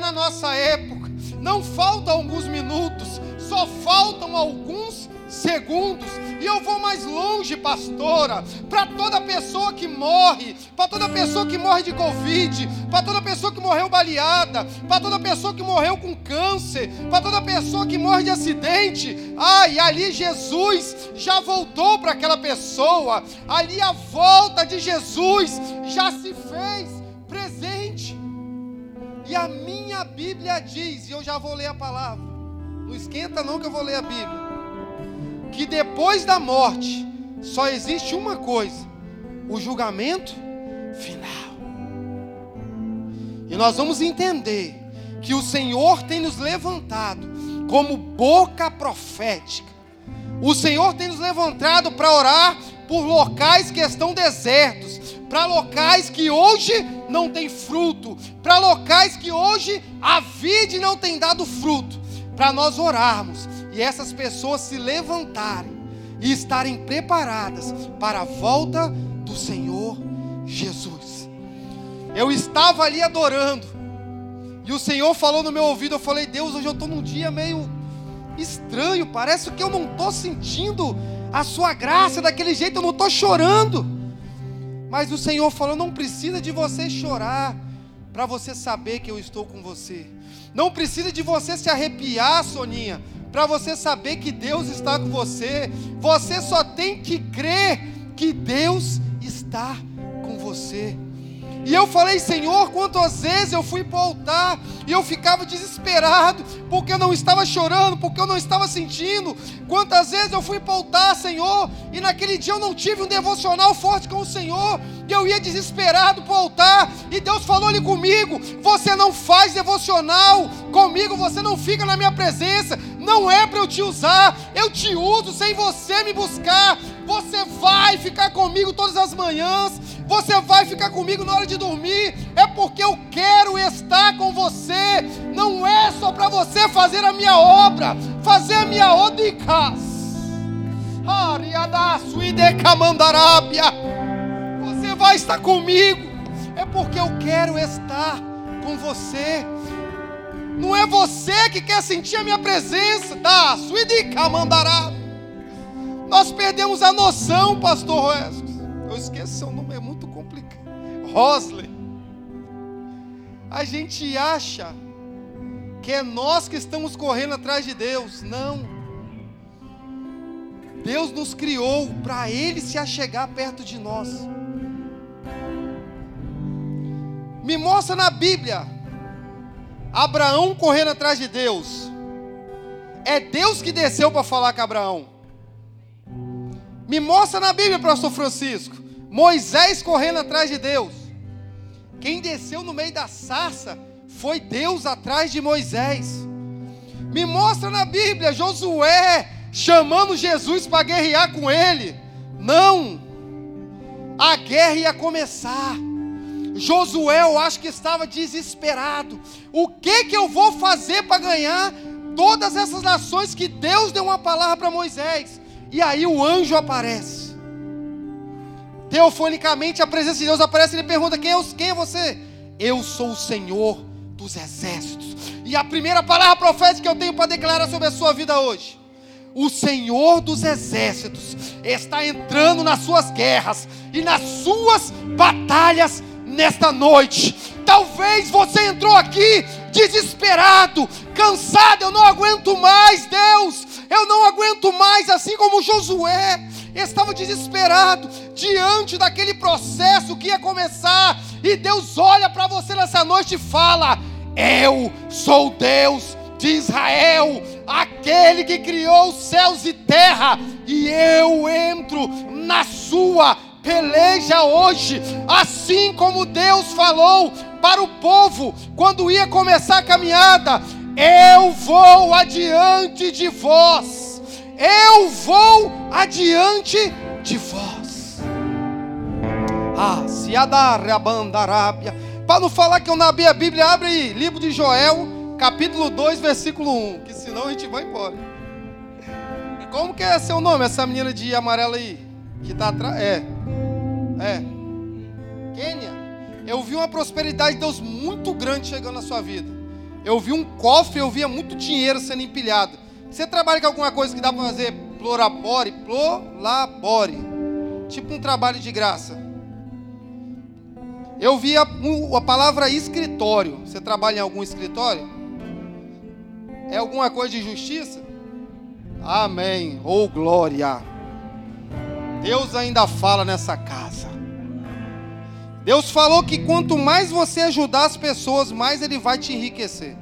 na nossa época. Não faltam alguns minutos, só faltam alguns segundos. E eu vou mais longe, pastora, para toda pessoa que morre, para toda pessoa que morre de Covid, para toda pessoa que morreu baleada, para toda pessoa que morreu com câncer, para toda pessoa que morre de acidente. Ai, ali Jesus já voltou para aquela pessoa, ali a volta de Jesus já se fez. E a minha Bíblia diz, e eu já vou ler a palavra. Não esquenta não que eu vou ler a Bíblia que depois da morte só existe uma coisa: o julgamento final. E nós vamos entender que o Senhor tem nos levantado como boca profética. O Senhor tem nos levantado para orar por locais que estão desertos, para locais que hoje não tem fruto, para locais que hoje a vide não tem dado fruto, para nós orarmos e essas pessoas se levantarem e estarem preparadas para a volta do Senhor Jesus. Eu estava ali adorando, e o Senhor falou no meu ouvido, eu falei, Deus, hoje eu estou num dia meio estranho, parece que eu não estou sentindo a sua graça daquele jeito, eu não estou chorando. Mas o Senhor falou: não precisa de você chorar, para você saber que eu estou com você. Não precisa de você se arrepiar, Soninha, para você saber que Deus está com você. Você só tem que crer que Deus está com você. E eu falei, Senhor, quantas vezes eu fui para o altar e eu ficava desesperado, porque eu não estava chorando, porque eu não estava sentindo. Quantas vezes eu fui para o altar, Senhor, e naquele dia eu não tive um devocional forte com o Senhor, e eu ia desesperado para o altar, e Deus falou ali comigo: Você não faz devocional comigo, você não fica na minha presença, não é para eu te usar, eu te uso sem você me buscar. Você vai ficar comigo todas as manhãs, você vai ficar comigo na hora de dormir, é porque eu quero estar com você, não é só para você fazer a minha obra, fazer a minha obra em casa. Você vai estar comigo, é porque eu quero estar com você. Não é você que quer sentir a minha presença, tá? Suidica mandará. Nós perdemos a noção, pastor Roescos. Eu esqueço seu nome, é muito complicado. Rosley. A gente acha que é nós que estamos correndo atrás de Deus. Não. Deus nos criou para Ele se achegar perto de nós. Me mostra na Bíblia Abraão correndo atrás de Deus. É Deus que desceu para falar com Abraão. Me mostra na Bíblia, pastor Francisco. Moisés correndo atrás de Deus. Quem desceu no meio da sarça foi Deus atrás de Moisés. Me mostra na Bíblia Josué chamando Jesus para guerrear com ele. Não. A guerra ia começar. Josué, eu acho que estava desesperado. O que que eu vou fazer para ganhar todas essas nações que Deus deu uma palavra para Moisés? E aí o anjo aparece. Teofonicamente a presença de Deus aparece e ele pergunta: quem é, quem é você? Eu sou o Senhor dos exércitos. E a primeira palavra profética que eu tenho para declarar sobre a sua vida hoje. O Senhor dos exércitos está entrando nas suas guerras e nas suas batalhas nesta noite. Talvez você entrou aqui desesperado, cansado, eu não aguento mais, Deus, eu não aguento mais, assim como Josué estava desesperado diante daquele processo que ia começar, e Deus olha para você nessa noite e fala: Eu sou Deus de Israel, aquele que criou os céus e terra, e eu entro na sua peleja hoje, assim como Deus falou para o povo quando ia começar a caminhada: Eu vou adiante de vós, eu vou adiante de vós. Ah, se a bandarábia. Para não falar que eu não abri a Bíblia, abre aí, livro de Joel, capítulo 2, versículo 1, que senão a gente vai embora. Como que é seu nome, essa menina de amarelo aí? Que está atrás? É. É. Quênia, eu vi uma prosperidade de Deus muito grande chegando na sua vida. eu vi um cofre, eu via muito dinheiro sendo empilhado. Você trabalha com alguma coisa que dá para fazer plorabore, plorabore, tipo um trabalho de graça. Eu vi a, a palavra escritório. Você trabalha em algum escritório? É alguma coisa de justiça? Amém. Ou oh, glória. Deus ainda fala nessa casa. Deus falou que quanto mais você ajudar as pessoas, mais Ele vai te enriquecer.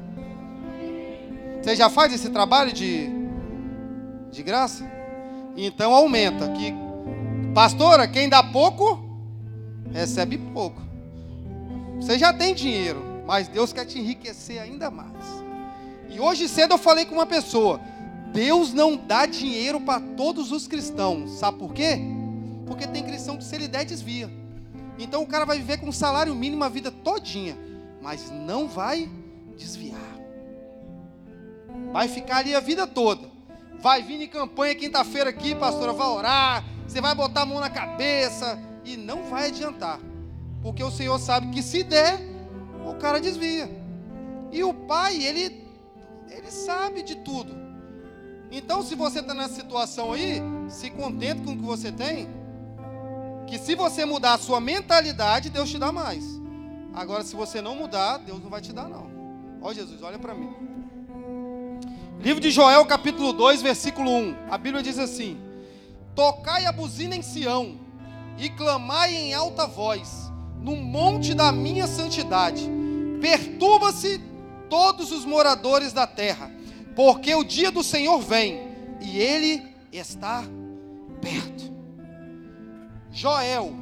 Você já faz esse trabalho de, de graça? Então aumenta. Que, pastora, quem dá pouco, recebe pouco. Você já tem dinheiro, mas Deus quer te enriquecer ainda mais. E hoje cedo eu falei com uma pessoa: Deus não dá dinheiro para todos os cristãos. Sabe por quê? Porque tem cristão que se ele der, desvia. Então o cara vai viver com salário mínimo a vida todinha, mas não vai desviar. Vai ficar ali a vida toda. Vai vir em campanha quinta-feira aqui, pastora, vai orar, você vai botar a mão na cabeça e não vai adiantar. Porque o Senhor sabe que se der, o cara desvia. E o pai, ele, ele sabe de tudo. Então, se você está nessa situação aí, se contente com o que você tem. Que se você mudar a sua mentalidade, Deus te dá mais. Agora, se você não mudar, Deus não vai te dar, não. Ó Jesus, olha para mim. Livro de Joel, capítulo 2, versículo 1. A Bíblia diz assim: Tocai a buzina em Sião, e clamai em alta voz no monte da minha santidade. Perturba-se todos os moradores da terra, porque o dia do Senhor vem e ele está perto. Joel,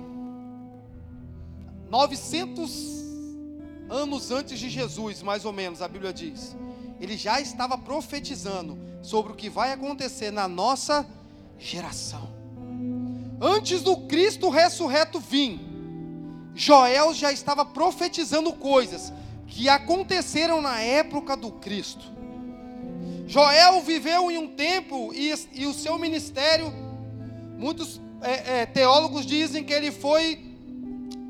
900 anos antes de Jesus, mais ou menos, a Bíblia diz, ele já estava profetizando sobre o que vai acontecer na nossa geração. Antes do Cristo ressurreto vir, Joel já estava profetizando coisas que aconteceram na época do Cristo. Joel viveu em um tempo e, e o seu ministério, muitos é, é, teólogos dizem que ele foi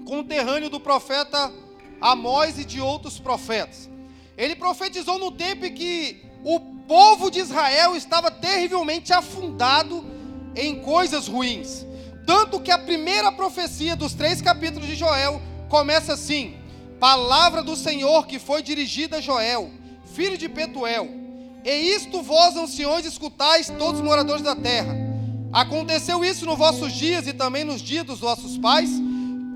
conterrâneo do profeta Amós e de outros profetas. Ele profetizou no tempo em que o povo de Israel estava terrivelmente afundado em coisas ruins. Tanto que a primeira profecia dos três capítulos de Joel começa assim: Palavra do Senhor que foi dirigida a Joel, filho de Petuel. E isto vós, anciões, escutais, todos os moradores da terra. Aconteceu isso nos vossos dias e também nos dias dos vossos pais.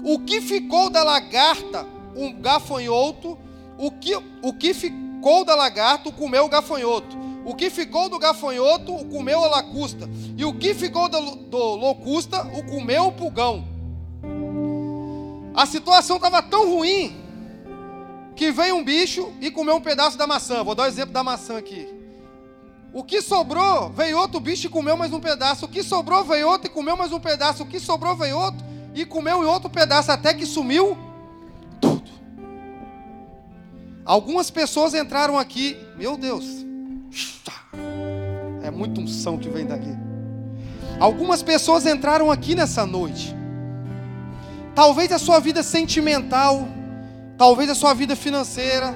O que ficou da lagarta, um gafanhoto, o que, o que ficou da lagarta, comeu o gafanhoto. O que ficou do gafanhoto, o comeu a lacusta. E o que ficou do, do locusta, o comeu o pulgão. A situação estava tão ruim que veio um bicho e comeu um pedaço da maçã. Vou dar o um exemplo da maçã aqui. O que sobrou, veio outro bicho e comeu mais um pedaço. O que sobrou, veio outro e comeu mais um pedaço. O que sobrou, veio outro e comeu outro pedaço, até que sumiu tudo. Algumas pessoas entraram aqui, meu Deus, é muita unção que vem daqui. Algumas pessoas entraram aqui nessa noite. Talvez a sua vida sentimental, talvez a sua vida financeira,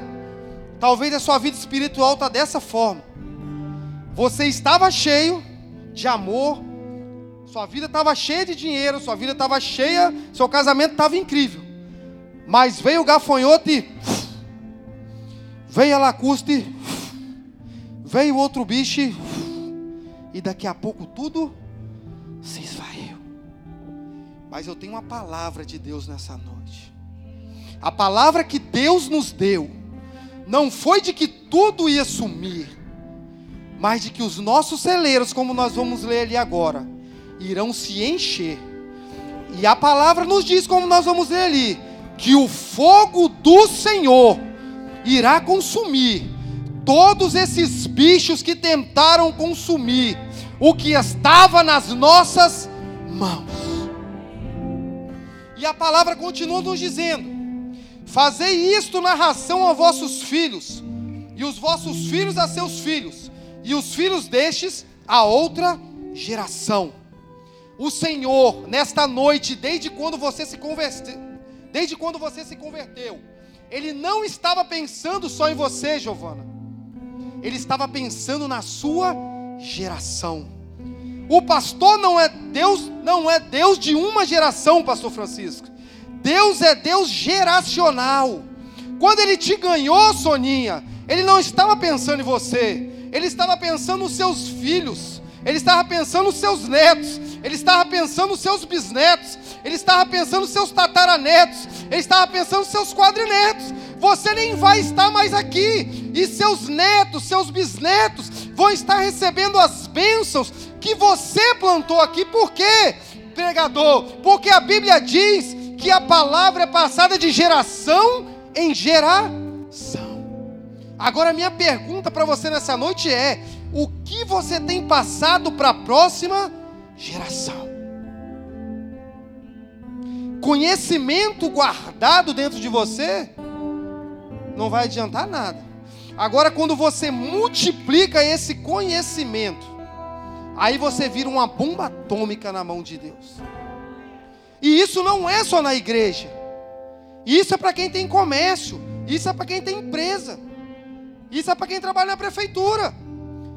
talvez a sua vida espiritual está dessa forma. Você estava cheio de amor, sua vida estava cheia de dinheiro, sua vida estava cheia, seu casamento estava incrível. Mas veio o gafanhoto e veio a lacusta e veio outro bicho e daqui a pouco tudo se esvaiu. Mas eu tenho uma palavra de Deus nessa noite. A palavra que Deus nos deu não foi de que tudo ia sumir, mas de que os nossos celeiros, como nós vamos ler ali agora, irão se encher. E a palavra nos diz, como nós vamos ler ali, que o fogo do Senhor irá consumir todos esses bichos que tentaram consumir o que estava nas nossas mãos. E a palavra continua nos dizendo: Fazei isto na ração a vossos filhos, e os vossos filhos a seus filhos, e os filhos destes a outra geração. O Senhor, nesta noite, desde quando você se converteu, desde quando você se converteu, ele não estava pensando só em você, Giovana. Ele estava pensando na sua geração. O pastor não é Deus, não é Deus de uma geração, pastor Francisco. Deus é Deus geracional. Quando ele te ganhou, Soninha, ele não estava pensando em você, ele estava pensando nos seus filhos, ele estava pensando nos seus netos, ele estava pensando nos seus bisnetos, ele estava pensando nos seus tataranetos, ele estava pensando nos seus quadrinetos. Você nem vai estar mais aqui, e seus netos, seus bisnetos vão estar recebendo as bênçãos que você plantou aqui. Por quê, pregador? Porque a Bíblia diz que a palavra é passada de geração em geração. Agora, minha pergunta para você nessa noite é: o que você tem passado para a próxima geração? Conhecimento guardado dentro de você não vai adiantar nada. Agora, quando você multiplica esse conhecimento, aí você vira uma bomba atômica na mão de Deus. E isso não é só na igreja. Isso é para quem tem comércio. Isso é para quem tem empresa. Isso é para quem trabalha na prefeitura.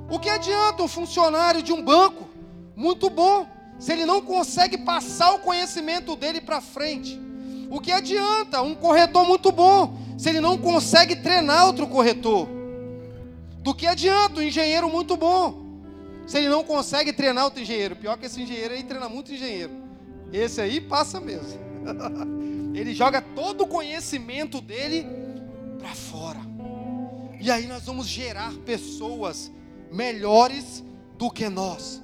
O que adianta um funcionário de um banco muito bom se ele não consegue passar o conhecimento dele para frente? O que adianta um corretor muito bom se ele não consegue treinar outro corretor? Do que adianta um engenheiro muito bom se ele não consegue treinar outro engenheiro? Pior que esse engenheiro aí treina muito engenheiro. Esse aí passa mesmo. ele joga todo o conhecimento dele para fora. E aí nós vamos gerar pessoas melhores do que nós.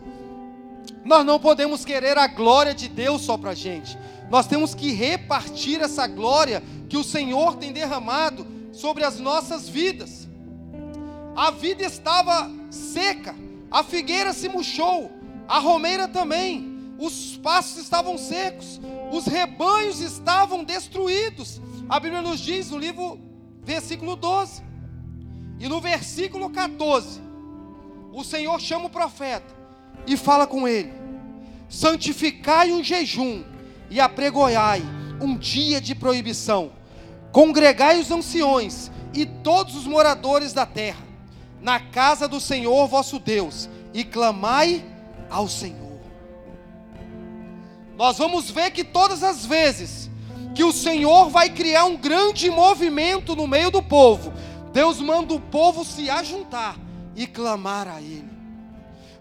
Nós não podemos querer a glória de Deus só para a gente. Nós temos que repartir essa glória que o Senhor tem derramado sobre as nossas vidas. A vida estava seca, a figueira se murchou, a romeira também, os pastos estavam secos, os rebanhos estavam destruídos. A Bíblia nos diz no livro, versículo 12, e no versículo 14, o Senhor chama o profeta e fala com ele: santificai um jejum e apregoiai um dia de proibição, congregai os anciões e todos os moradores da terra, na casa do Senhor vosso Deus, e clamai ao Senhor. Nós vamos ver que todas as vezes que o Senhor vai criar um grande movimento no meio do povo, Deus manda o povo se ajuntar e clamar a Ele.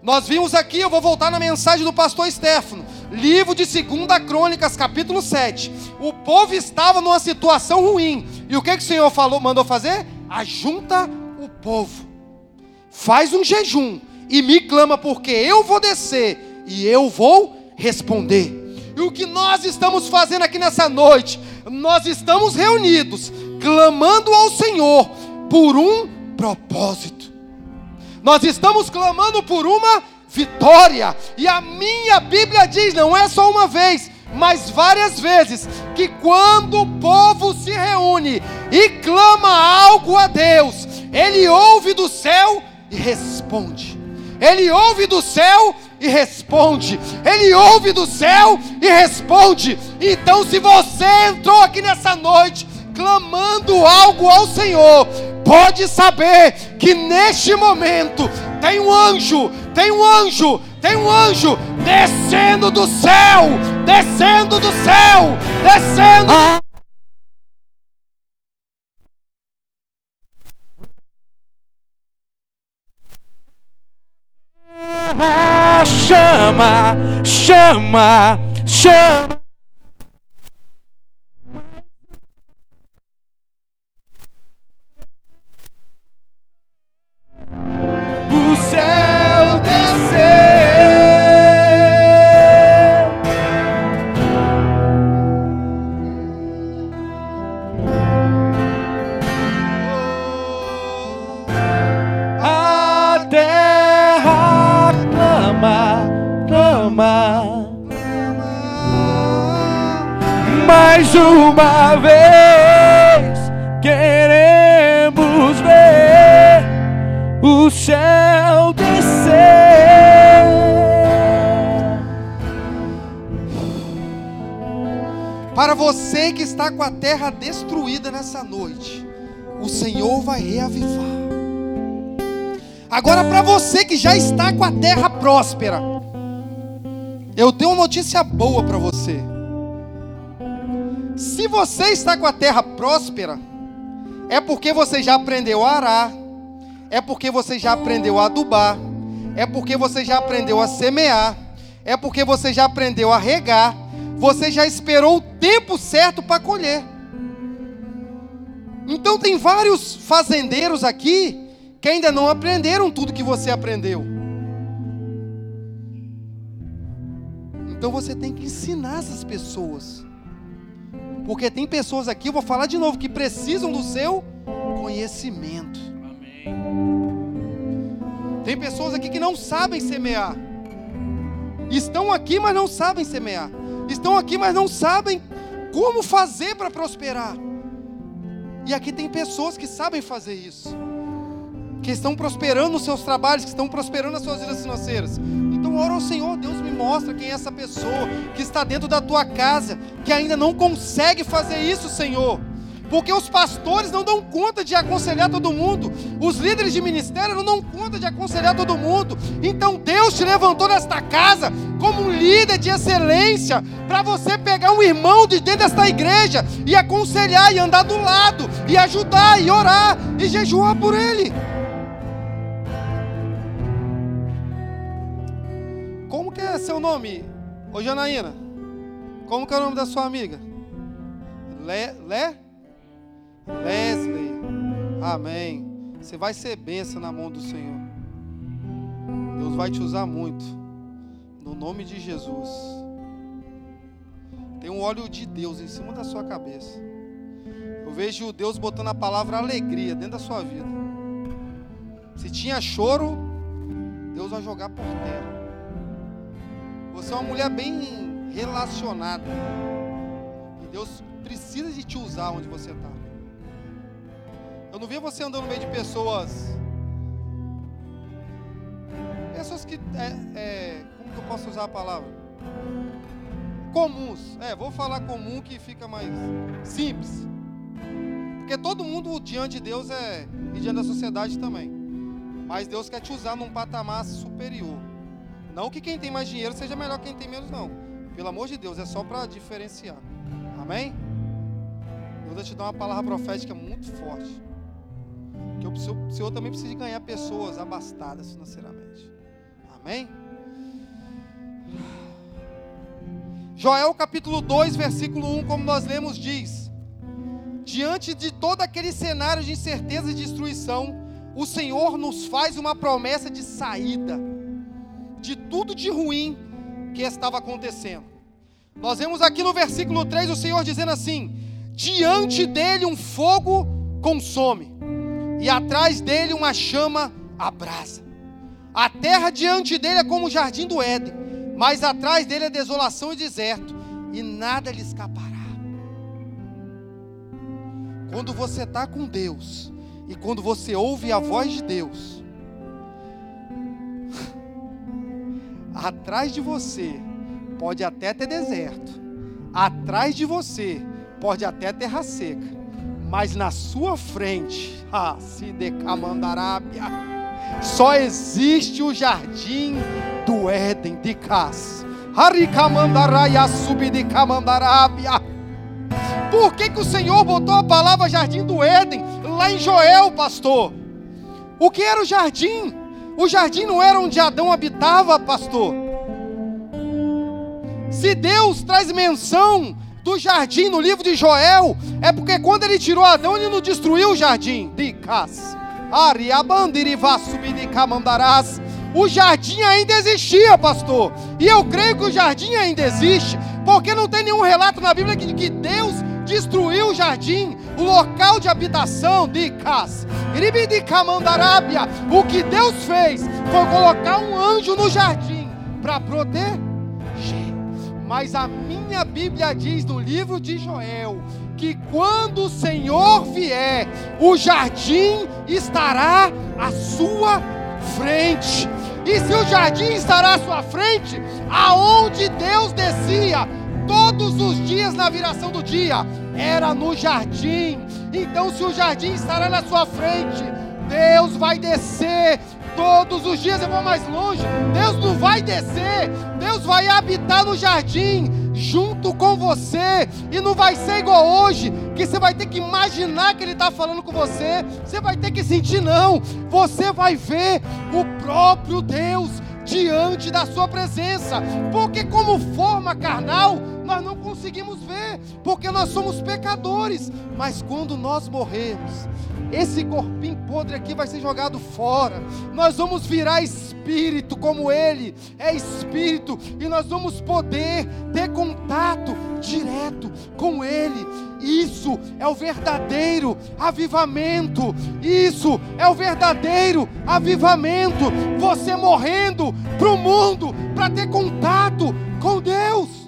Nós vimos aqui, eu vou voltar na mensagem do pastor Stefano, livro de 2 Crônicas, capítulo 7. O povo estava numa situação ruim. E o que, que o Senhor falou, mandou fazer? Ajunta o povo. Faz um jejum e me clama, porque eu vou descer e eu vou responder. E o que nós estamos fazendo aqui nessa noite? Nós estamos reunidos, clamando ao Senhor por um propósito. Nós estamos clamando por uma vitória. E a minha Bíblia diz, não é só uma vez, mas várias vezes, que quando o povo se reúne e clama algo a Deus, ele ouve do céu e responde. Ele ouve do céu e responde. Ele ouve do céu e responde. Então, se você entrou aqui nessa noite clamando algo ao Senhor, pode saber que neste momento tem um anjo, tem um anjo, tem um anjo descendo do céu, descendo do céu, descendo. Ah. Chama, chama, chama. Uma vez queremos ver o céu descer. Para você que está com a terra destruída nessa noite, o Senhor vai reavivar. Agora, para você que já está com a terra próspera, eu tenho uma notícia boa para você. Se você está com a terra próspera, é porque você já aprendeu a arar, é porque você já aprendeu a adubar, é porque você já aprendeu a semear, é porque você já aprendeu a regar, você já esperou o tempo certo para colher. Então tem vários fazendeiros aqui que ainda não aprenderam tudo que você aprendeu. Então você tem que ensinar essas pessoas. Porque tem pessoas aqui, eu vou falar de novo, que precisam do seu conhecimento. Amém. Tem pessoas aqui que não sabem semear. Estão aqui, mas não sabem semear. Estão aqui, mas não sabem como fazer para prosperar. E aqui tem pessoas que sabem fazer isso. Que estão prosperando nos seus trabalhos, que estão prosperando nas suas vidas financeiras. Então ora ao Senhor, Deus me mostra quem é essa pessoa que está dentro da tua casa, que ainda não consegue fazer isso, Senhor porque os pastores não dão conta de aconselhar todo mundo, os líderes de ministério não dão conta de aconselhar todo mundo. Então Deus te levantou nesta casa como um líder de excelência, para você pegar um irmão de dentro desta igreja e aconselhar e andar do lado, e ajudar, e orar, e jejuar por ele. É seu nome, ô Janaína? Como que é o nome da sua amiga? Lé? Lé? Leslie, amém. Você vai ser bênção na mão do Senhor. Deus vai te usar muito. No nome de Jesus. Tem um óleo de Deus em cima da sua cabeça. Eu vejo Deus botando a palavra alegria dentro da sua vida. Se tinha choro, Deus vai jogar por terra. Você é uma mulher bem relacionada. E Deus precisa de te usar onde você está. Eu não vi você andando no meio de pessoas. Pessoas que. É, é, como que eu posso usar a palavra? Comuns. É, vou falar comum que fica mais simples. Porque todo mundo diante de Deus é. E diante da sociedade também. Mas Deus quer te usar num patamar superior. Não que quem tem mais dinheiro seja melhor que quem tem menos, não. Pelo amor de Deus, é só para diferenciar. Amém? Deus vai te dar uma palavra profética muito forte. Que o Senhor também precisa ganhar pessoas abastadas financeiramente. Amém? Joel capítulo 2, versículo 1, como nós lemos, diz: Diante de todo aquele cenário de incerteza e destruição, o Senhor nos faz uma promessa de saída de tudo de ruim que estava acontecendo. Nós vemos aqui no versículo 3 o Senhor dizendo assim: Diante dele um fogo consome e atrás dele uma chama abrasa. A terra diante dele é como o jardim do Éden, mas atrás dele é desolação e deserto, e nada lhe escapará. Quando você está com Deus, e quando você ouve a voz de Deus, atrás de você pode até ter deserto, atrás de você pode até terra seca, mas na sua frente, ah, se decamandarábia, só existe o jardim do Éden de Cas. Haricamandaraia subidicamandarábia. Por que, que o Senhor botou a palavra jardim do Éden lá em Joel, pastor? O que era o jardim? O jardim não era onde Adão habitava, pastor. Se Deus traz menção do jardim no livro de Joel, é porque quando ele tirou Adão, ele não destruiu o jardim. Dicas. O jardim ainda existia, pastor. E eu creio que o jardim ainda existe, porque não tem nenhum relato na Bíblia que Deus destruiu o jardim, o local de habitação de Cas. O que Deus fez foi colocar um anjo no jardim para proteger. Mas a minha Bíblia diz no livro de Joel que quando o Senhor vier, o jardim estará à sua frente. E se o jardim estará à sua frente, aonde Deus descia, todos os dias na viração do dia, era no jardim. Então, se o jardim estará na sua frente, Deus vai descer todos os dias. Eu vou mais longe. Deus não vai descer, Deus vai habitar no jardim junto com você. E não vai ser igual hoje, que você vai ter que imaginar que Ele está falando com você. Você vai ter que sentir, não. Você vai ver o próprio Deus diante da Sua presença. Porque, como forma carnal, nós não conseguimos ver, porque nós somos pecadores. Mas quando nós morremos, esse corpinho podre aqui vai ser jogado fora. Nós vamos virar espírito como ele é espírito e nós vamos poder ter contato direto com ele. Isso é o verdadeiro avivamento. Isso é o verdadeiro avivamento. Você morrendo para o mundo para ter contato com Deus.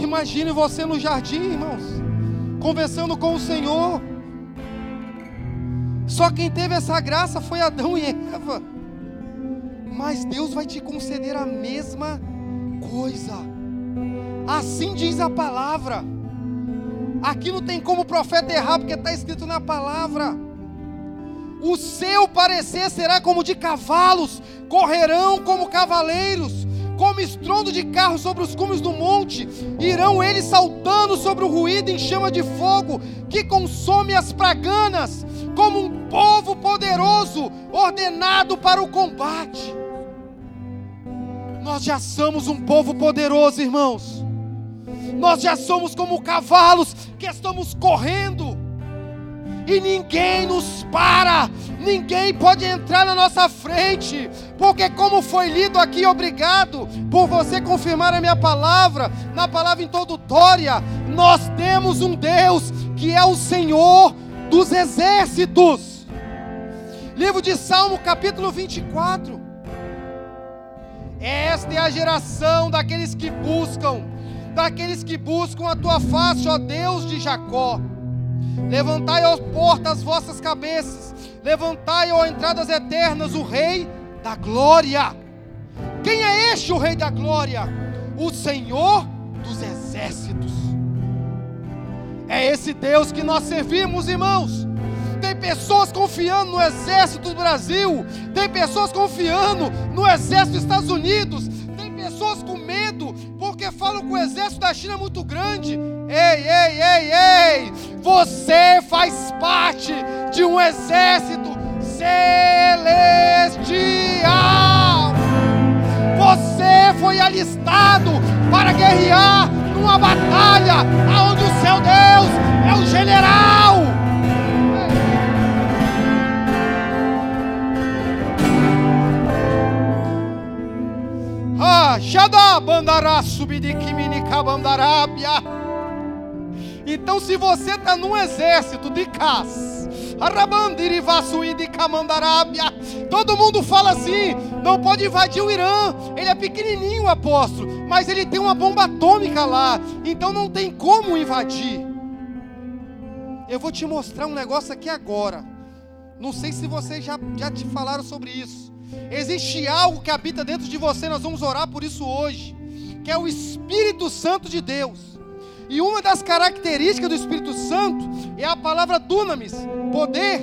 Imagine você no jardim, irmãos, conversando com o Senhor. Só quem teve essa graça foi Adão e Eva. Mas Deus vai te conceder a mesma coisa. Assim diz a palavra. Aqui não tem como o profeta errar, porque está escrito na palavra. O seu parecer será como de cavalos, correrão como cavaleiros como estrondo de carro sobre os cumes do monte, irão eles saltando sobre o ruído em chama de fogo, que consome as praganas, como um povo poderoso, ordenado para o combate. Nós já somos um povo poderoso, irmãos. Nós já somos como cavalos que estamos correndo e ninguém nos para, ninguém pode entrar na nossa frente, porque, como foi lido aqui, obrigado por você confirmar a minha palavra, na palavra introdutória, nós temos um Deus que é o Senhor dos exércitos. Livro de Salmo, capítulo 24. Esta é a geração daqueles que buscam, daqueles que buscam a tua face, ó Deus de Jacó. Levantai, ó portas, as vossas cabeças. Levantai, ó entradas eternas, o Rei da glória. Quem é este, o Rei da glória? O Senhor dos exércitos. É esse Deus que nós servimos, irmãos. Tem pessoas confiando no exército do Brasil, tem pessoas confiando no exército dos Estados Unidos, tem pessoas com medo falam que o exército da China é muito grande. Ei, ei, ei, ei! Você faz parte de um exército celestial. Você foi alistado para guerrear numa batalha onde o seu Deus é o general. Então, se você está num exército de cas, todo mundo fala assim: não pode invadir o Irã. Ele é pequenininho, apóstolo, mas ele tem uma bomba atômica lá, então não tem como invadir. Eu vou te mostrar um negócio aqui agora. Não sei se vocês já, já te falaram sobre isso. Existe algo que habita dentro de você, nós vamos orar por isso hoje, que é o Espírito Santo de Deus. E uma das características do Espírito Santo é a palavra dunamis, poder.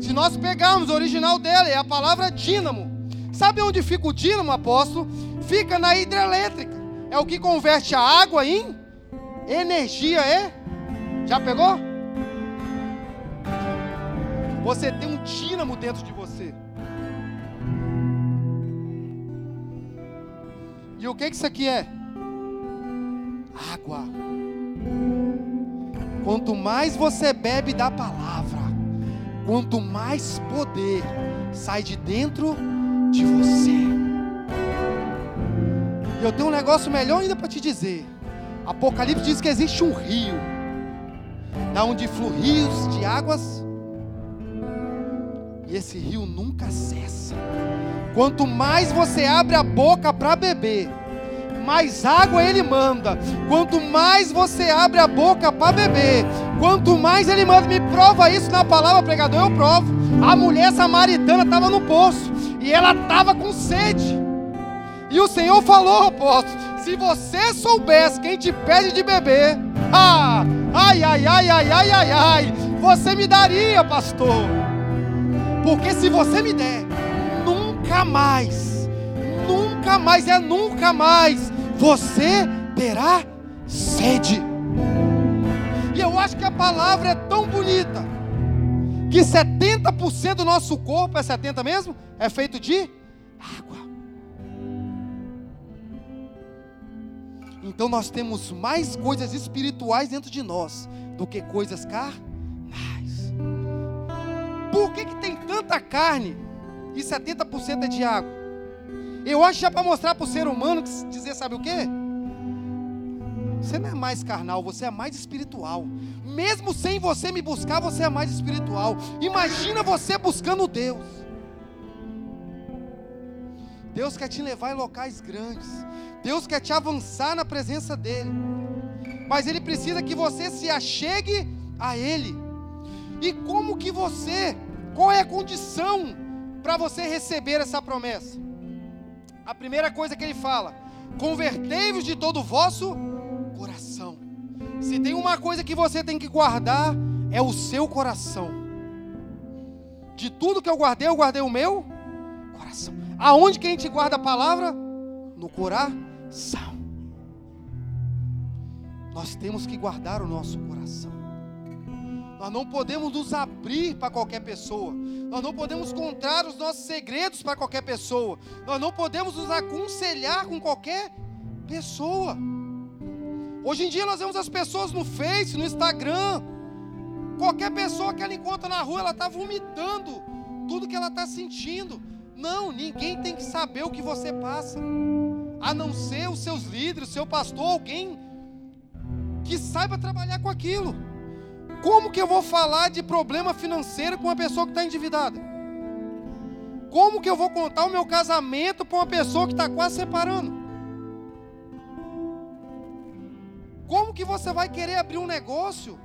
Se nós pegarmos o original dela, é a palavra dínamo. Sabe onde fica o dínamo, apóstolo? Fica na hidrelétrica. É o que converte a água em energia, é? Já pegou? Você tem um dínamo dentro de você. E o que, isso aqui é? água. Quanto mais você bebe da palavra, quanto mais poder sai de dentro de você. E eu tenho um negócio melhor ainda para te dizer. Apocalipse diz que existe um rio, da onde fluem rios de águas, e esse rio nunca cessa. Quanto mais você abre a boca para beber, mais água ele manda. Quanto mais você abre a boca para beber, quanto mais ele manda. Me prova isso na palavra, pregador, eu provo. A mulher samaritana estava no poço. E ela estava com sede. E o Senhor falou, apóstolo: se você soubesse quem te pede de beber, ah, ai, ai, ai, ai, ai, ai, ai, você me daria, pastor. Porque se você me der, nunca mais, nunca mais, é nunca mais, você terá sede. E eu acho que a palavra é tão bonita que 70% do nosso corpo é 70 mesmo? É feito de água. Então nós temos mais coisas espirituais dentro de nós do que coisas carnais. Por que, que tem tanta carne e 70% é de água? Eu acho que é para mostrar para o ser humano que dizer, sabe o quê? Você não é mais carnal, você é mais espiritual. Mesmo sem você me buscar, você é mais espiritual. Imagina você buscando Deus. Deus quer te levar em locais grandes. Deus quer te avançar na presença dEle. Mas Ele precisa que você se achegue a Ele. E como que você, qual é a condição para você receber essa promessa? A primeira coisa que Ele fala: convertei-vos de todo o vosso coração. Se tem uma coisa que você tem que guardar, é o seu coração. De tudo que eu guardei, eu guardei o meu coração. Aonde que a gente guarda a palavra? No coração. Nós temos que guardar o nosso coração. Nós não podemos nos abrir para qualquer pessoa. Nós não podemos contar os nossos segredos para qualquer pessoa. Nós não podemos nos aconselhar com qualquer pessoa. Hoje em dia nós vemos as pessoas no Face, no Instagram. Qualquer pessoa que ela encontra na rua, ela está vomitando tudo que ela está sentindo. Não, ninguém tem que saber o que você passa, a não ser os seus líderes, o seu pastor, alguém que saiba trabalhar com aquilo. Como que eu vou falar de problema financeiro com uma pessoa que está endividada? Como que eu vou contar o meu casamento para uma pessoa que está quase separando? Como que você vai querer abrir um negócio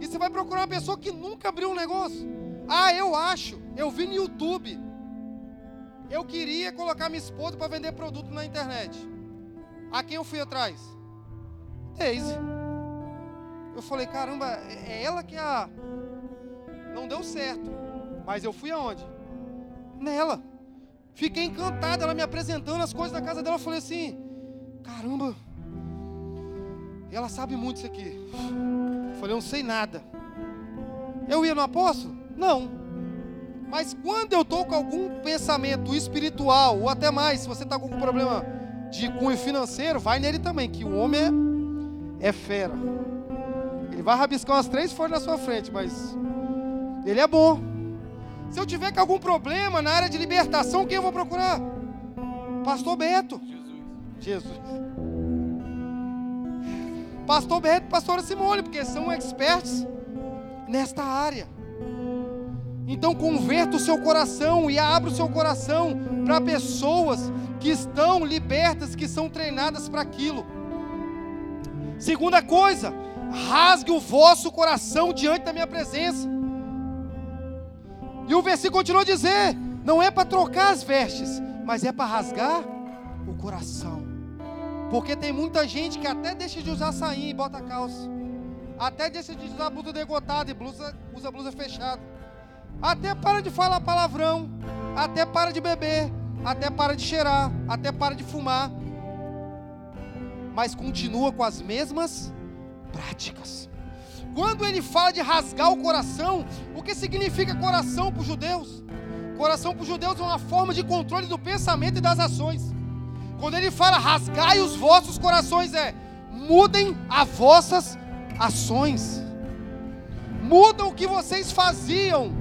e você vai procurar uma pessoa que nunca abriu um negócio? Ah, eu acho, eu vi no YouTube. Eu queria colocar minha esposa para vender produto na internet. A quem eu fui atrás? Daisy. Eu falei, caramba, é ela que é a. Não deu certo. Mas eu fui aonde? Nela. Fiquei encantado, ela me apresentando as coisas da casa dela. Eu falei assim: caramba, ela sabe muito isso aqui. Eu falei, eu não sei nada. Eu ia no apóstolo? Não. Mas quando eu estou com algum pensamento espiritual, ou até mais, se você está com algum problema de cunho financeiro, vai nele também, que o homem é, é fera. Vai rabiscar umas três folhas na sua frente, mas ele é bom. Se eu tiver com algum problema na área de libertação, quem eu vou procurar? Pastor Beto. Jesus. Jesus. Pastor Beto e pastora Simone, porque são experts nesta área. Então converta o seu coração e abra o seu coração para pessoas que estão libertas, que são treinadas para aquilo. Segunda coisa, rasgue o vosso coração diante da minha presença. E o versículo continua a dizer: não é para trocar as vestes, mas é para rasgar o coração. Porque tem muita gente que até deixa de usar sainha e bota calça. Até deixa de usar blusa degotada e blusa, usa blusa fechada. Até para de falar palavrão. Até para de beber. Até para de cheirar. Até para de fumar. Mas continua com as mesmas práticas. Quando ele fala de rasgar o coração, o que significa coração para os judeus? Coração para os judeus é uma forma de controle do pensamento e das ações. Quando ele fala rasgai os vossos corações, é mudem as vossas ações. Mudam o que vocês faziam.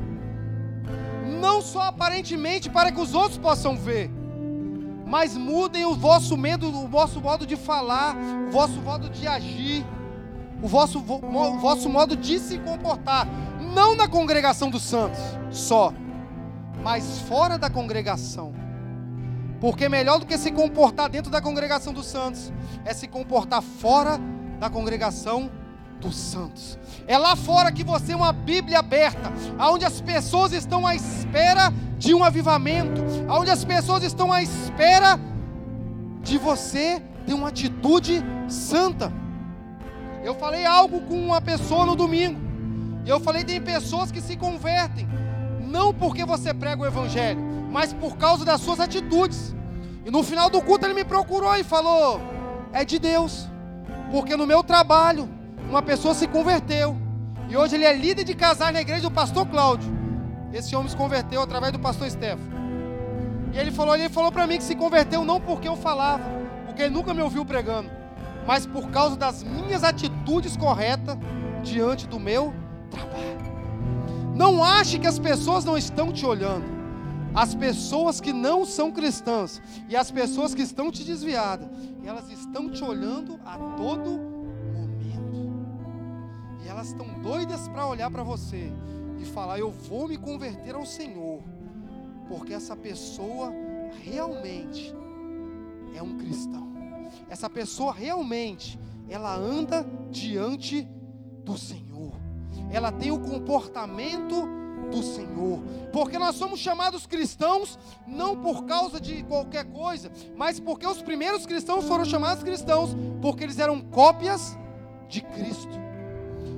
Não só aparentemente para que os outros possam ver, mas mudem o vosso medo, o vosso modo de falar, o vosso modo de agir, o vosso, o vosso modo de se comportar. Não na congregação dos santos só, mas fora da congregação. Porque melhor do que se comportar dentro da congregação dos santos é se comportar fora da congregação dos santos. É lá fora que você é uma Bíblia aberta, onde as pessoas estão à espera de um avivamento, onde as pessoas estão à espera de você ter uma atitude santa. Eu falei algo com uma pessoa no domingo. E eu falei tem pessoas que se convertem não porque você prega o evangelho, mas por causa das suas atitudes. E no final do culto ele me procurou e falou: "É de Deus". Porque no meu trabalho uma pessoa se converteu. E hoje ele é líder de casar na igreja do pastor Cláudio. Esse homem se converteu através do pastor Stefano. E ele falou, ele falou para mim que se converteu não porque eu falava, porque ele nunca me ouviu pregando, mas por causa das minhas atitudes corretas diante do meu trabalho. Não ache que as pessoas não estão te olhando. As pessoas que não são cristãs e as pessoas que estão te desviadas, elas estão te olhando a todo e elas estão doidas para olhar para você e falar: Eu vou me converter ao Senhor, porque essa pessoa realmente é um cristão. Essa pessoa realmente ela anda diante do Senhor. Ela tem o comportamento do Senhor. Porque nós somos chamados cristãos não por causa de qualquer coisa, mas porque os primeiros cristãos foram chamados cristãos porque eles eram cópias de Cristo.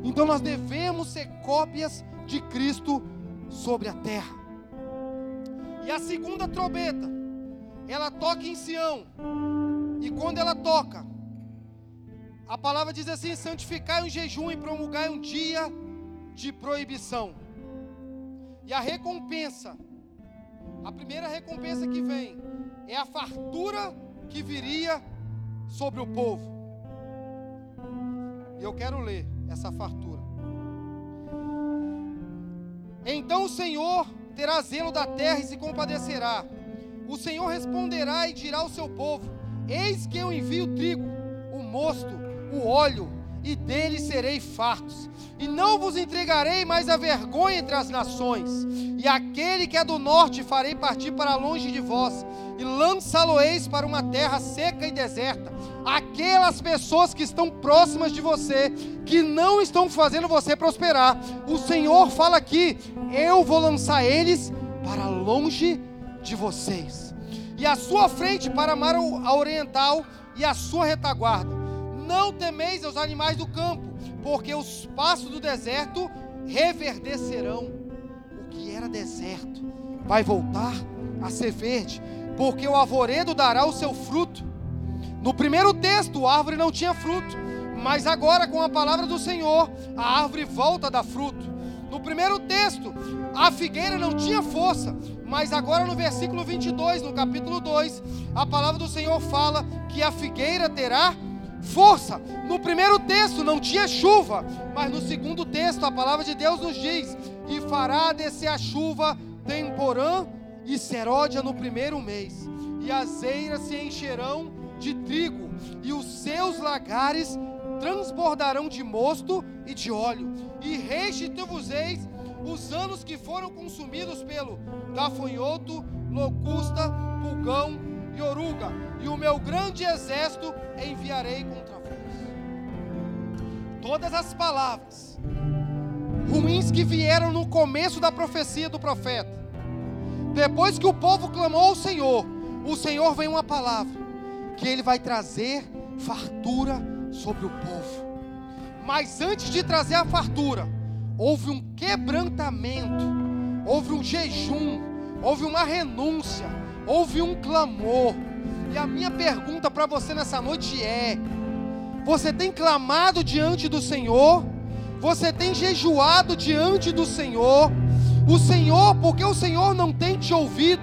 Então nós devemos ser cópias de Cristo sobre a terra. E a segunda trombeta, ela toca em Sião. E quando ela toca, a palavra diz assim: santificai um jejum e promulgai um dia de proibição. E a recompensa, a primeira recompensa que vem, é a fartura que viria sobre o povo. E eu quero ler essa fartura. Então o Senhor terá zelo da terra e se compadecerá. O Senhor responderá e dirá ao seu povo: Eis que eu envio o trigo, o mosto, o óleo, e dele serei fartos. E não vos entregarei mais a vergonha entre as nações. E aquele que é do norte farei partir para longe de vós, e lançá-lo-eis para uma terra seca e deserta. Aquelas pessoas que estão próximas de você, que não estão fazendo você prosperar, o Senhor fala aqui: eu vou lançar eles para longe de vocês. E a sua frente para a mar oriental e a sua retaguarda. Não temeis os animais do campo, porque os passos do deserto reverdecerão. O que era deserto vai voltar a ser verde porque o arvoredo dará o seu fruto. No primeiro texto, a árvore não tinha fruto, mas agora, com a palavra do Senhor, a árvore volta a dar fruto. No primeiro texto, a figueira não tinha força, mas agora no versículo 22, no capítulo 2, a palavra do Senhor fala que a figueira terá força. No primeiro texto não tinha chuva, mas no segundo texto a palavra de Deus nos diz: e fará descer a chuva temporã e seródia no primeiro mês, e as eiras se encherão de trigo, e os seus lagares transbordarão de mosto e de óleo, e restituir-vos-eis os anos que foram consumidos pelo gafanhoto, locusta, pulgão e oruga, e o meu grande exército enviarei contra vós. Todas as palavras ruins que vieram no começo da profecia do profeta, depois que o povo clamou ao Senhor, o Senhor vem uma palavra que ele vai trazer fartura sobre o povo. Mas antes de trazer a fartura, houve um quebrantamento, houve um jejum, houve uma renúncia, houve um clamor. E a minha pergunta para você nessa noite é: você tem clamado diante do Senhor? Você tem jejuado diante do Senhor? O Senhor, porque o Senhor não tem te ouvido.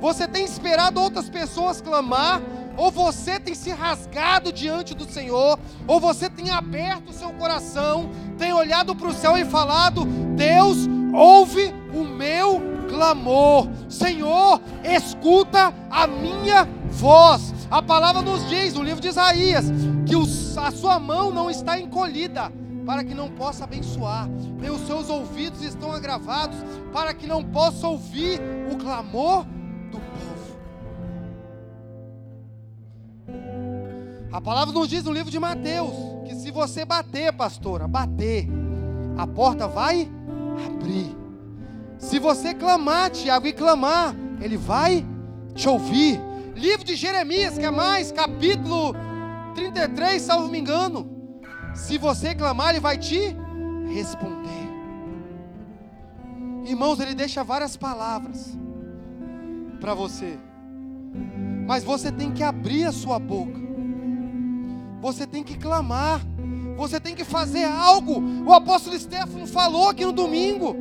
Você tem esperado outras pessoas clamar, ou você tem se rasgado diante do Senhor, ou você tem aberto o seu coração, tem olhado para o céu e falado: Deus, ouve o meu clamor. Senhor, escuta a minha voz. A palavra nos diz no livro de Isaías que a sua mão não está encolhida para que não possa abençoar, nem os seus ouvidos estão agravados, para que não possa ouvir o clamor A palavra nos diz no livro de Mateus que se você bater, pastora, bater, a porta vai abrir. Se você clamar, Tiago, e clamar, Ele vai te ouvir. Livro de Jeremias, que é mais, capítulo 33, salvo me engano. Se você clamar, Ele vai te responder. Irmãos, Ele deixa várias palavras para você, mas você tem que abrir a sua boca, você tem que clamar, você tem que fazer algo. O apóstolo Stefano falou aqui no domingo.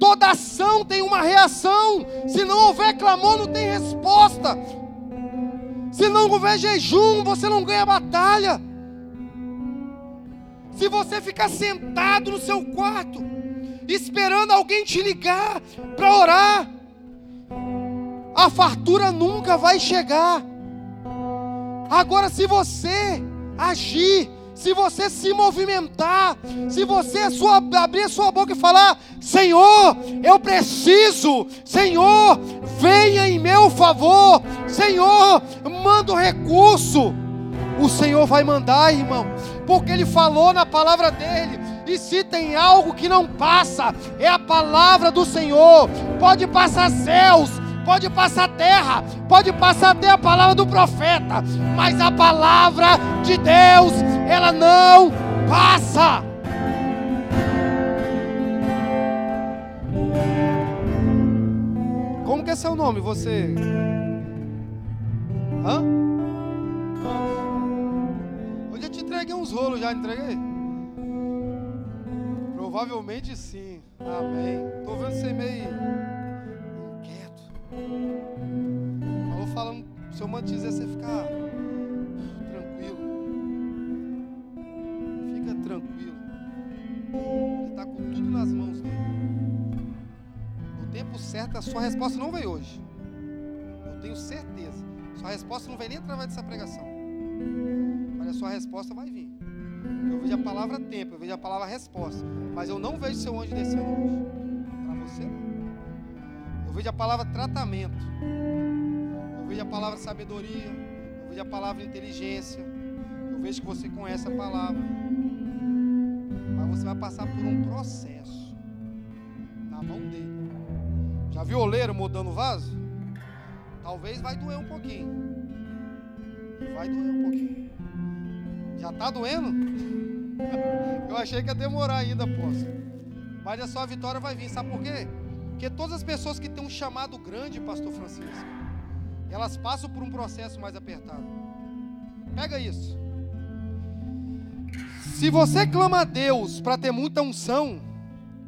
Toda ação tem uma reação. Se não houver clamor, não tem resposta. Se não houver jejum, você não ganha batalha. Se você ficar sentado no seu quarto, esperando alguém te ligar para orar, a fartura nunca vai chegar. Agora, se você agir, se você se movimentar, se você sua, abrir sua boca e falar: Senhor, eu preciso, Senhor, venha em meu favor, Senhor, manda o recurso. O Senhor vai mandar, irmão, porque Ele falou na palavra dele. E se tem algo que não passa, é a palavra do Senhor. Pode passar céus, pode passar terra, pode passar até a palavra do profeta, mas a palavra de Deus, ela não passa. Como que é seu nome, você? Hã? Hoje eu te entreguei uns rolos, já entreguei? Provavelmente sim. Amém. Tô vendo você meio Falou falando, se eu mantiver você ficar tranquilo. Fica tranquilo. Ele está com tudo nas mãos dele. No tempo certo, a sua resposta não veio hoje. Eu tenho certeza. Sua resposta não vem nem através dessa pregação. Mas a sua resposta vai vir. Eu vejo a palavra tempo, eu vejo a palavra resposta. Mas eu não vejo seu anjo descendo hoje. Para você não vejo a palavra tratamento. Eu vejo a palavra sabedoria. Eu vejo a palavra inteligência. Eu vejo que você conhece a palavra. Mas você vai passar por um processo na mão dele. Já viu o oleiro mudando o vaso? Talvez vai doer um pouquinho. Vai doer um pouquinho. Já está doendo? Eu achei que ia demorar ainda, posso. Mas a sua vitória vai vir. Sabe por quê? Porque todas as pessoas que têm um chamado grande, pastor Francisco, elas passam por um processo mais apertado. Pega isso. Se você clama a Deus para ter muita unção,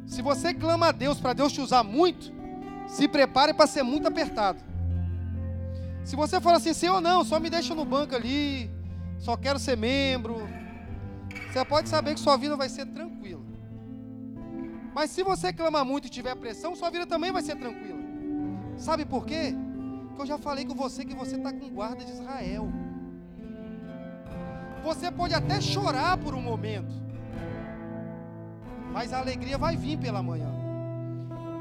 se você clama a Deus para Deus te usar muito, se prepare para ser muito apertado. Se você for assim, Senhor, não, só me deixa no banco ali, só quero ser membro, você pode saber que sua vida vai ser tranquila. Mas se você clama muito e tiver pressão, sua vida também vai ser tranquila. Sabe por quê? Porque eu já falei com você que você está com guarda de Israel. Você pode até chorar por um momento, mas a alegria vai vir pela manhã.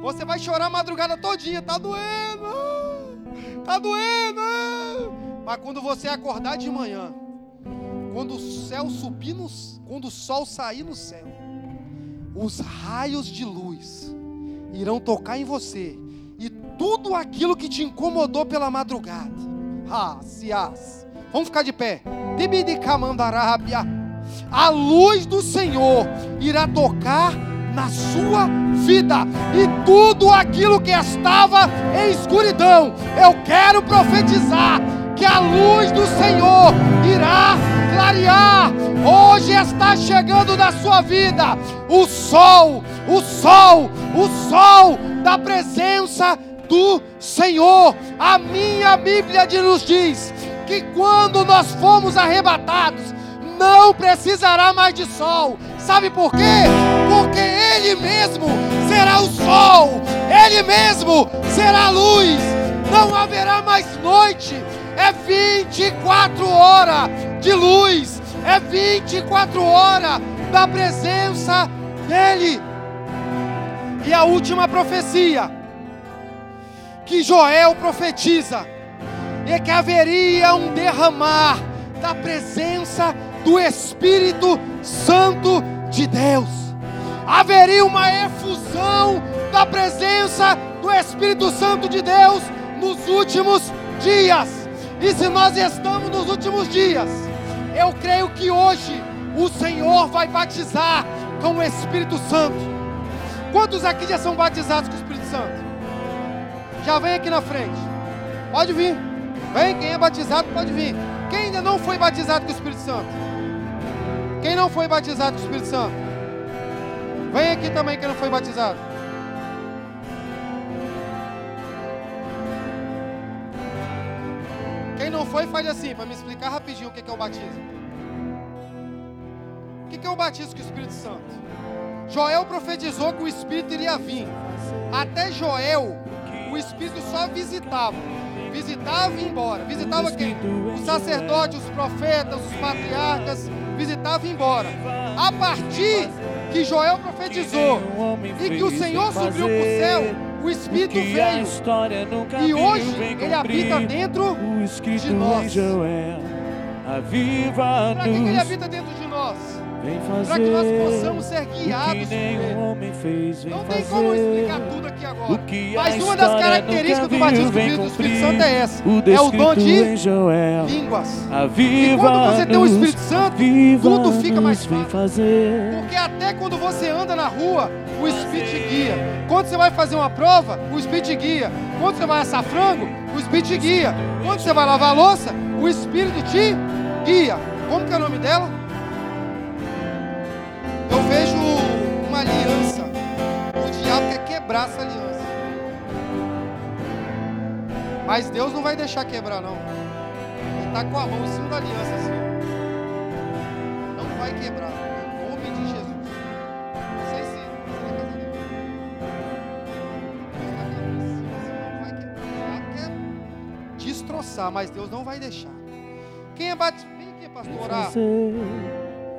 Você vai chorar a madrugada todinha, tá doendo, tá doendo. Mas quando você acordar de manhã, quando o céu subir, quando o sol sair no céu, os raios de luz irão tocar em você e tudo aquilo que te incomodou pela madrugada. Ah, sias. Vamos ficar de pé. A luz do Senhor irá tocar na sua vida e tudo aquilo que estava em escuridão. Eu quero profetizar que a luz do Senhor irá clarear. Hoje está chegando na sua vida o sol, o sol, o sol da presença do Senhor. A minha Bíblia nos diz que quando nós formos arrebatados, não precisará mais de sol. Sabe por quê? Porque Ele mesmo será o sol, Ele mesmo será a luz. Não haverá mais noite, é 24 horas de luz, é 24 horas da presença dEle. E a última profecia que Joel profetiza é que haveria um derramar da presença do Espírito Santo de Deus. Haveria uma efusão da presença do Espírito Santo de Deus nos últimos dias. E se nós estamos nos últimos dias, eu creio que hoje o Senhor vai batizar com o Espírito Santo. Quantos aqui já são batizados com o Espírito Santo? Já vem aqui na frente. Pode vir. Vem, quem é batizado pode vir. Quem ainda não foi batizado com o Espírito Santo? Quem não foi batizado com o Espírito Santo? Vem aqui também quem não foi batizado. Quem não foi, faz assim, para me explicar rapidinho o que é o batismo. O que é o batismo com o Espírito Santo? Joel profetizou que o Espírito iria vir. Até Joel, o Espírito só visitava visitava e ia embora. Visitava quem? Os sacerdotes, os profetas, os patriarcas, visitava e ia embora. A partir que Joel profetizou e que o Senhor subiu para o céu, o Espírito veio. E hoje ele habita dentro de nós. Para que ele habita dentro? Para que nós possamos ser guiados por Ele. Fez, Não tem como explicar tudo aqui agora. Mas uma das características do batismo do Espírito Santo é essa: é o dom de línguas. E quando você tem o Espírito Santo, tudo fica mais fácil. Porque até quando você anda na rua, o Espírito te guia. Quando você vai fazer uma prova, o Espírito te guia. Quando você vai assar frango, o Espírito te guia. Quando você vai lavar a louça, o Espírito te guia. Como que é o nome dela? Diabo quer quebrar essa aliança. Mas Deus não vai deixar quebrar, não. Ele está com a mão em cima da aliança assim. Não vai quebrar. Em nome de Jesus. Não sei se vai quebrar. quer destroçar, mas Deus não vai deixar. Quem é batizado? Vem aqui, pastor, orar.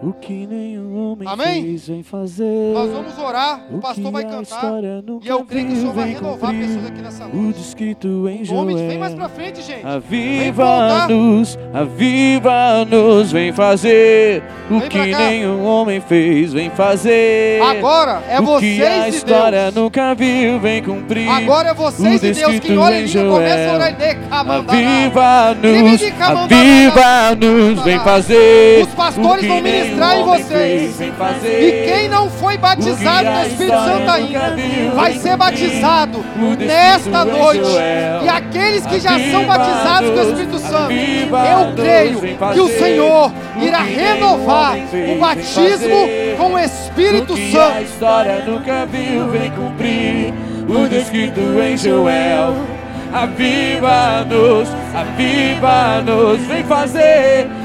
O que nenhum homem Amém? fez vem fazer. Nós vamos orar, o, o pastor vai cantar. E eu creio que o Senhor vai renovar pessoas aqui nessa noite. O descrito em Joel. Vem mais pra frente, gente. Aviva-nos, aviva-nos, vem fazer. O vem que nenhum homem fez, vem fazer. Agora é vocês e Deus. a história nunca viu, vem cumprir. Agora é vocês e Deus. Quem olha em língua começa a orar Aviva-nos, aviva-nos, vem fazer. Os pastores vão ministrar ministrar em vocês. E quem não foi batizado no Espírito Santo ainda, vai ser batizado nesta noite. E aqueles que já são batizados com o Espírito Santo, eu creio que o Senhor irá renovar o batismo com o Espírito Santo. A história nunca viu, vem cumprir o descrito em Joel. Aviva-nos, aviva-nos, vem fazer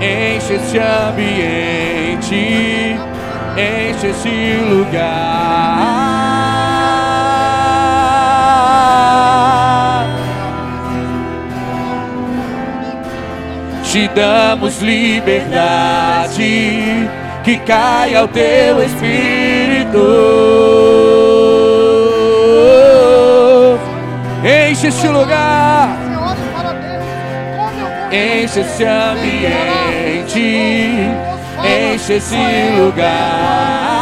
enche esse ambiente, enche esse lugar. Te damos liberdade, que caia o teu espírito. Enche esse lugar enche esse ambiente, enche esse lugar.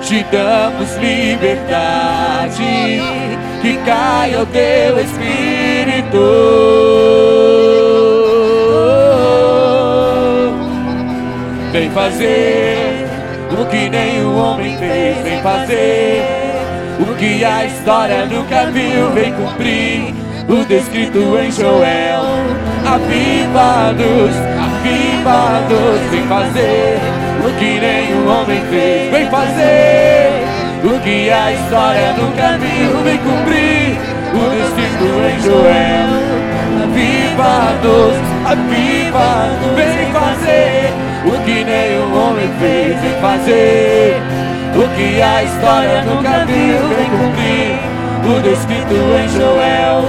Te damos liberdade, que caia o teu espírito. Vem fazer o que nenhum homem fez, vem fazer. O que a história nunca viu, vem cumprir. O descrito em Joel. Aviva-nos, aviva-nos, vem fazer. O que nenhum homem fez, vem fazer. O que a história nunca viu, vem cumprir. O descrito em Joel. Aviva-nos, aviva-nos, vem fazer. O que fazer o que a história nunca viu, vem cumprir o descrito em Joel.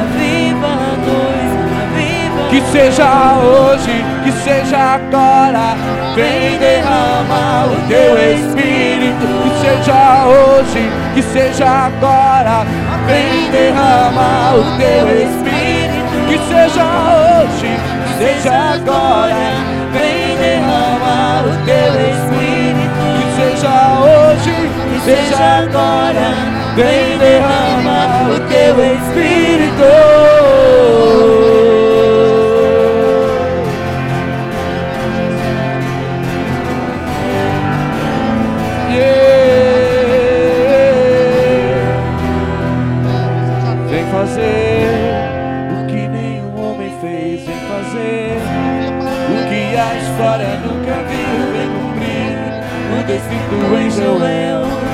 Aviva-nos, aviva Que seja hoje, que seja agora, vem derrama o teu espírito. Que seja hoje, que seja agora, vem derrama o teu espírito. Que seja hoje, que seja agora, seja agora, vem derrama o teu espírito. História nunca viu, vem cumprir o descrito em Joel.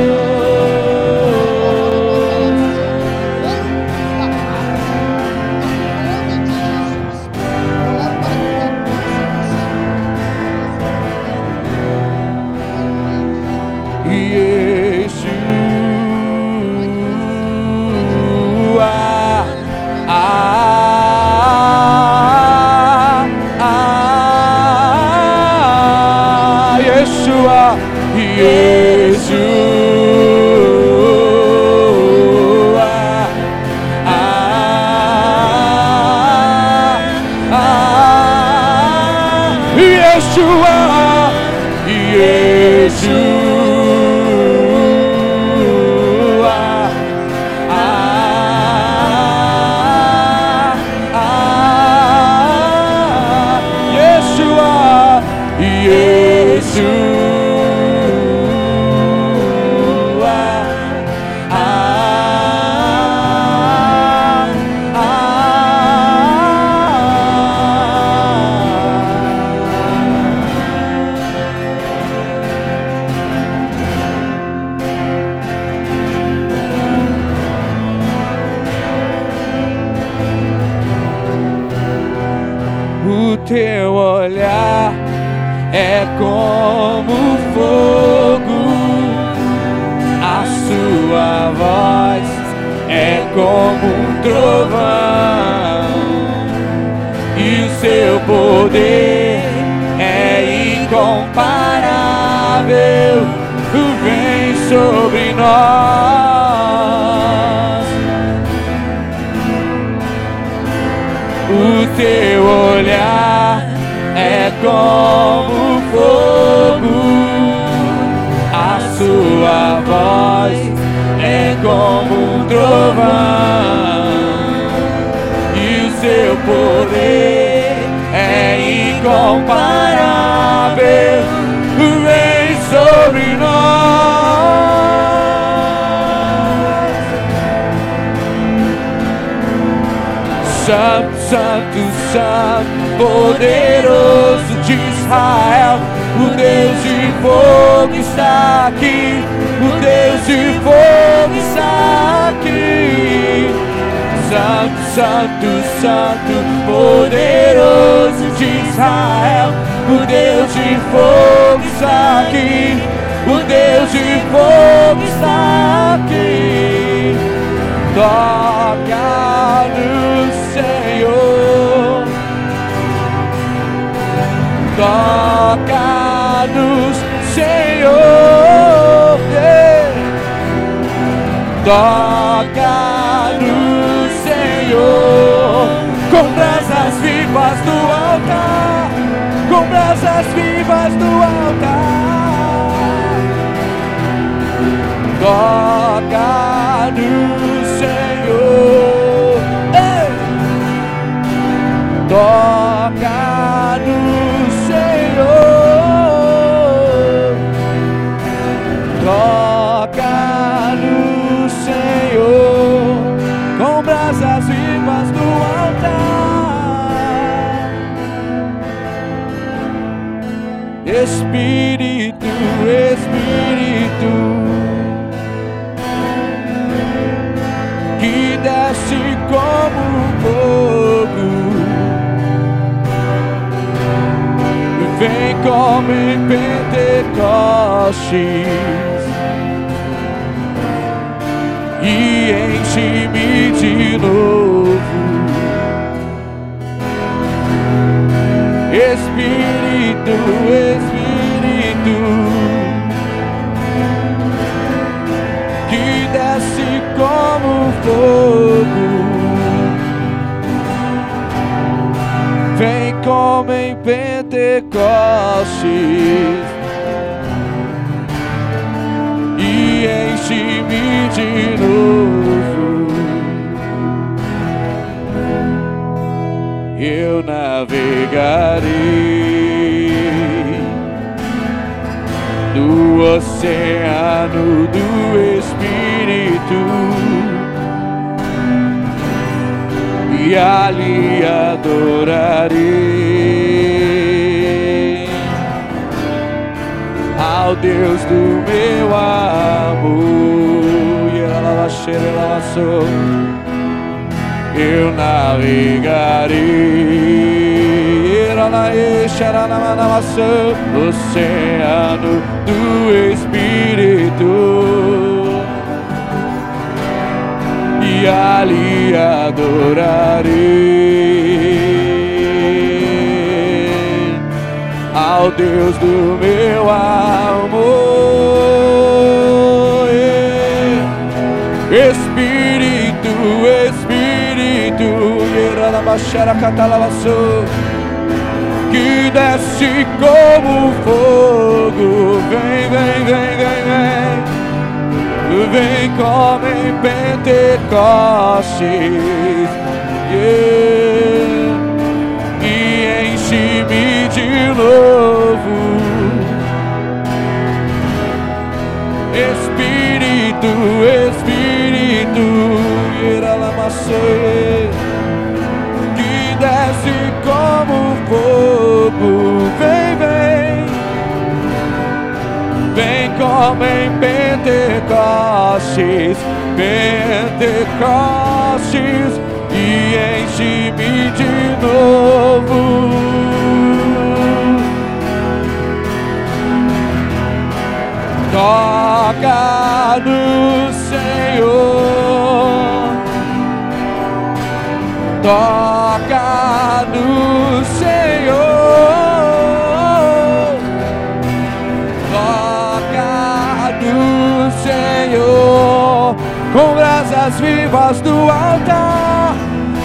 Teu olhar é como fogo, a sua voz é como um trovão, e o seu poder é incomparável. Vem sobre nós. Teu olhar é como fogo, a sua voz é como um trovão, e o seu poder é incomparável. Vem sobre nós. Santo, Santo, poderoso de Israel, o Deus de fogo está aqui, o Deus de fogo está aqui. Santo, Santo, Santo, poderoso de Israel, o Deus de fogo está aqui, o Deus de fogo está aqui. Toca no Senhor, toca nos Senhor, toca no Senhor, com brasas vivas do altar, com brasas vivas do altar, toca no toca como em Pentecostes e enche-me de novo. Espírito, Espírito, que desce como fogo, vem como em Pentecostes e enche-me de novo. eu navegarei no oceano do Espírito. E ali adorarei ao Deus do meu amor. E ela cheira, ela eu navegarei. Oceano do Espírito. E ali adorarei ao Deus do meu amor. Espírito, Espírito que desce como fogo. Vem, vem, vem, vem, vem. Vem como em Pentecostes. Yeah. De novo. Espírito, Espírito, ira la desce como fogo. Vem, vem, vem como em Pentecostes, Pentecostes e enche-me de novo. Toca no Senhor. Toca no Senhor, toca no Senhor, com brasas vivas do altar,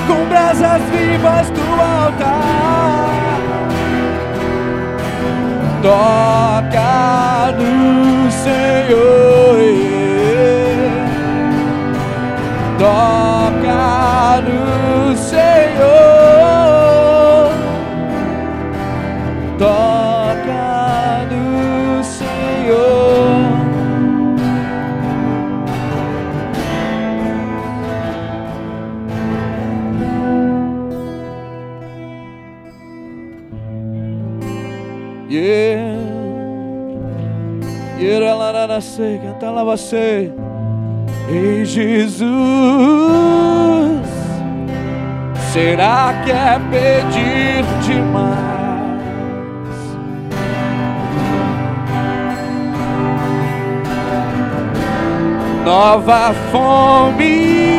com brasas vivas do altar. Toca lá, você. Ei, Jesus. Será que é pedir demais? Nova fome,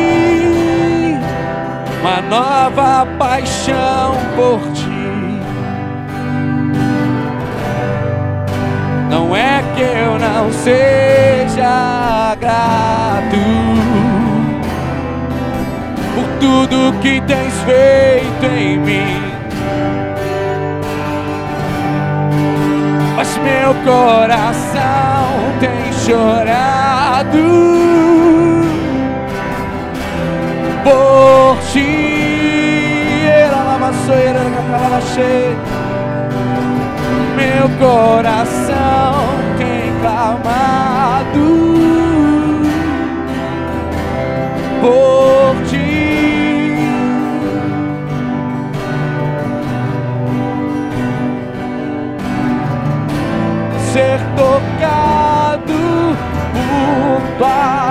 uma nova paixão por ti. Que eu não seja grato por tudo que tens feito em mim. Mas meu coração tem chorado por ti. Meu coração by.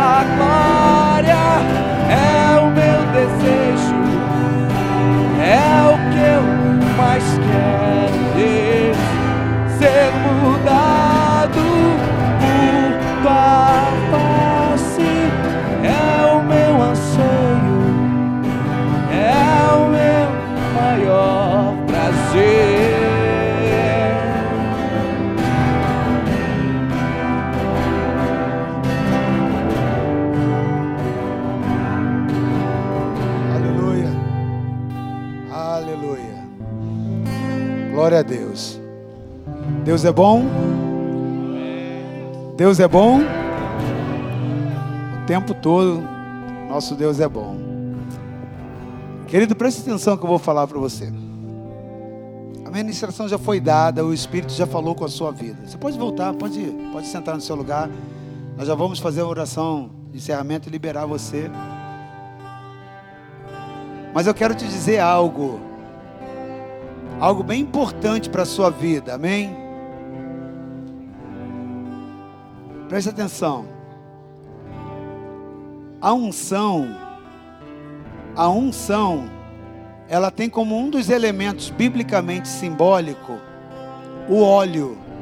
Deus é bom? Deus é bom? O tempo todo, nosso Deus é bom. Querido, preste atenção que eu vou falar para você. A ministração já foi dada, o Espírito já falou com a sua vida. Você pode voltar, pode, pode sentar no seu lugar. Nós já vamos fazer a oração de encerramento e liberar você. Mas eu quero te dizer algo. Algo bem importante para a sua vida, amém? Preste atenção. A unção, a unção, ela tem como um dos elementos biblicamente simbólico o óleo.